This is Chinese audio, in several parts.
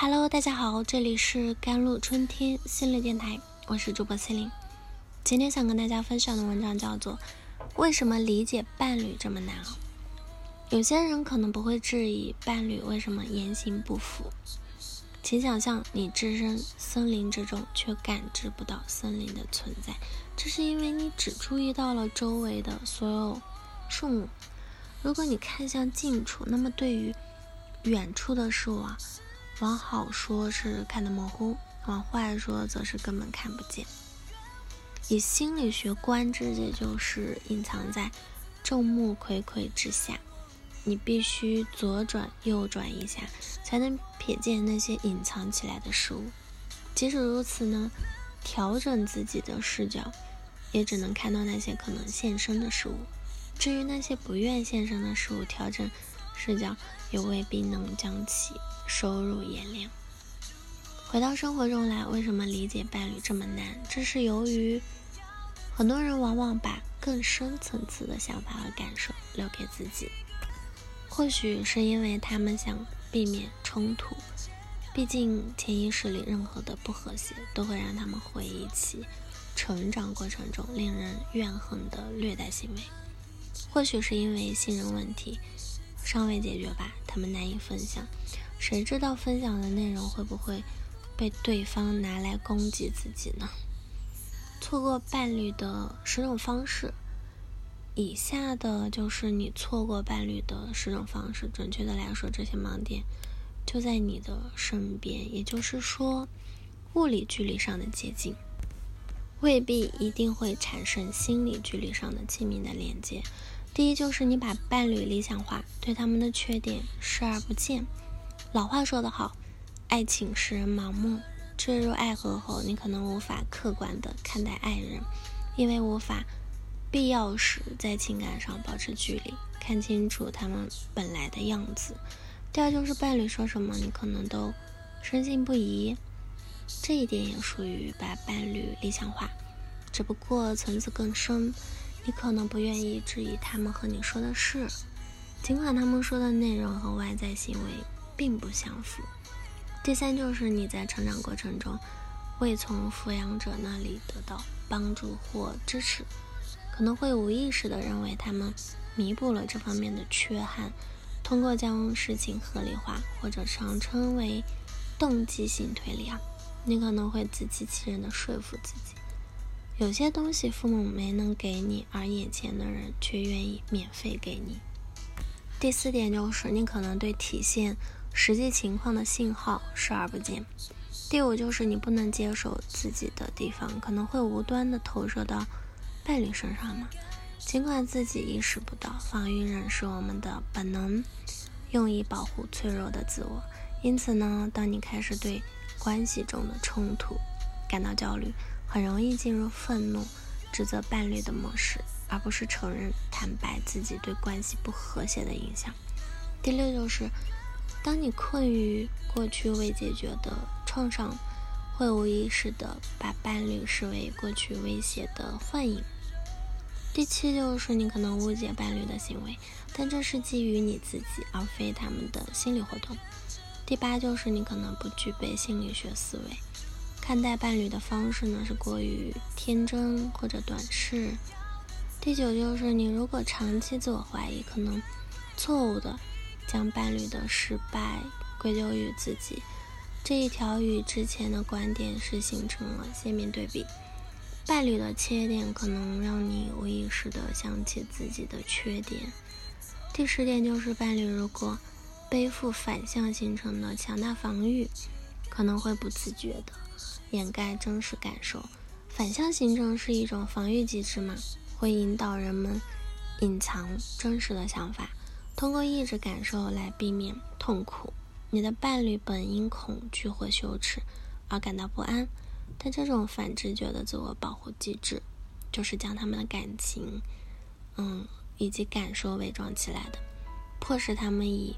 Hello，大家好，这里是甘露春天心理电台，我是主播心灵。今天想跟大家分享的文章叫做《为什么理解伴侣这么难》。有些人可能不会质疑伴侣为什么言行不符，请想象你置身森林之中，却感知不到森林的存在，这是因为你只注意到了周围的所有树木。如果你看向近处，那么对于远处的事物啊。往好说是看得模糊，往坏说则是根本看不见。以心理学观之，也就是隐藏在众目睽睽之下。你必须左转右转一下，才能瞥见那些隐藏起来的事物。即使如此呢，调整自己的视角，也只能看到那些可能现身的事物。至于那些不愿现身的事物，调整视角也未必能将其。收入眼帘。回到生活中来，为什么理解伴侣这么难？这是由于很多人往往把更深层次的想法和感受留给自己。或许是因为他们想避免冲突，毕竟潜意识里任何的不和谐都会让他们回忆起成长过程中令人怨恨的虐待行为。或许是因为信任问题尚未解决吧，他们难以分享。谁知道分享的内容会不会被对方拿来攻击自己呢？错过伴侣的十种方式，以下的就是你错过伴侣的十种方式。准确的来说，这些盲点就在你的身边，也就是说，物理距离上的接近，未必一定会产生心理距离上的亲密的连接。第一，就是你把伴侣理想化，对他们的缺点视而不见。老话说得好，爱情使人盲目。坠入爱河后，你可能无法客观地看待爱人，因为无法必要时在情感上保持距离，看清楚他们本来的样子。第二就是伴侣说什么，你可能都深信不疑。这一点也属于把伴侣理想化，只不过层次更深。你可能不愿意质疑他们和你说的事，尽管他们说的内容和外在行为。并不相符。第三就是你在成长过程中未从抚养者那里得到帮助或支持，可能会无意识的认为他们弥补了这方面的缺憾，通过将事情合理化或者常称为动机性推理啊，你可能会自欺欺人的说服自己，有些东西父母没能给你，而眼前的人却愿意免费给你。第四点就是你可能对体现。实际情况的信号视而不见。第五就是你不能接受自己的地方可能会无端的投射到伴侣身上嘛？尽管自己意识不到，防御仍是我们的本能，用以保护脆弱的自我。因此呢，当你开始对关系中的冲突感到焦虑，很容易进入愤怒、指责伴侣的模式，而不是承认、坦白自己对关系不和谐的影响。第六就是。当你困于过去未解决的创伤，会无意识的把伴侣视为过去威胁的幻影。第七就是你可能误解伴侣的行为，但这是基于你自己而非他们的心理活动。第八就是你可能不具备心理学思维，看待伴侣的方式呢是过于天真或者短视。第九就是你如果长期自我怀疑，可能错误的。将伴侣的失败归咎于自己，这一条与之前的观点是形成了鲜明对比。伴侣的缺点可能让你无意识的想起自己的缺点。第十点就是伴侣如果背负反向形成的强大防御，可能会不自觉的掩盖真实感受。反向形成是一种防御机制嘛，会引导人们隐藏真实的想法。通过抑制感受来避免痛苦，你的伴侣本因恐惧或羞耻而感到不安，但这种反直觉的自我保护机制，就是将他们的感情，嗯，以及感受伪装起来的，迫使他们以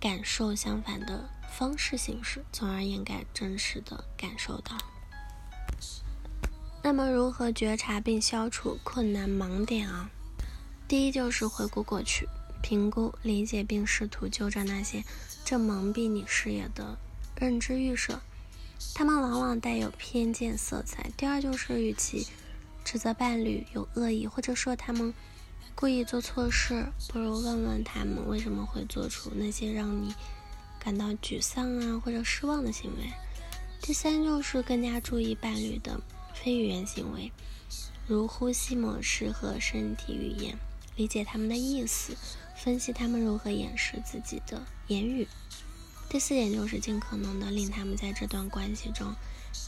感受相反的方式形式，从而掩盖真实的感受到。那么，如何觉察并消除困难盲点啊？第一就是回顾过去。评估、理解并试图纠正那些正蒙蔽你视野的认知预设，他们往往带有偏见色彩。第二就是，与其指责伴侣有恶意，或者说他们故意做错事，不如问问他们为什么会做出那些让你感到沮丧啊或者失望的行为。第三就是更加注意伴侣的非语言行为，如呼吸模式和身体语言，理解他们的意思，分析他们如何掩饰自己的言语。第四点就是尽可能的令他们在这段关系中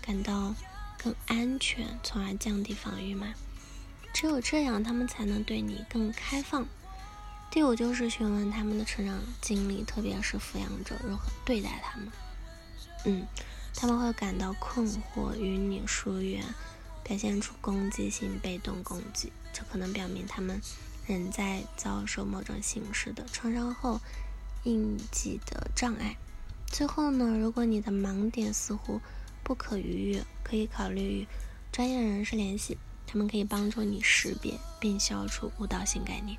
感到。更安全，从而降低防御嘛？只有这样，他们才能对你更开放。第五就是询问他们的成长经历，特别是抚养者如何对待他们。嗯，他们会感到困惑，与你疏远，表现出攻击性、被动攻击，这可能表明他们仍在遭受某种形式的创伤后应激的障碍。最后呢，如果你的盲点似乎不可逾越，可以考虑与专业人士联系，他们可以帮助你识别并消除误导性概念。